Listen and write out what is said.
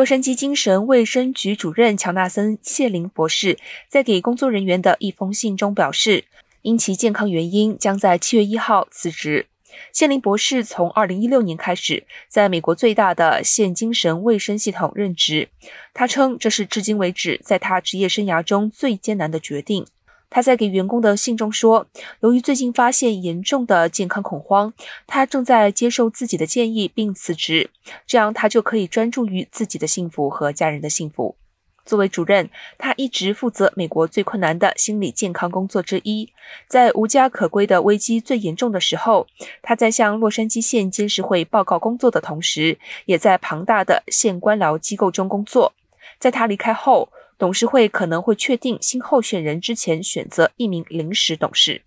洛杉矶精神卫生局主任乔纳森·谢林博士在给工作人员的一封信中表示，因其健康原因，将在七月一号辞职。谢林博士从二零一六年开始在美国最大的县精神卫生系统任职。他称，这是至今为止在他职业生涯中最艰难的决定。他在给员工的信中说，由于最近发现严重的健康恐慌，他正在接受自己的建议并辞职，这样他就可以专注于自己的幸福和家人的幸福。作为主任，他一直负责美国最困难的心理健康工作之一。在无家可归的危机最严重的时候，他在向洛杉矶县监事会报告工作的同时，也在庞大的县官僚机构中工作。在他离开后，董事会可能会确定新候选人之前选择一名临时董事。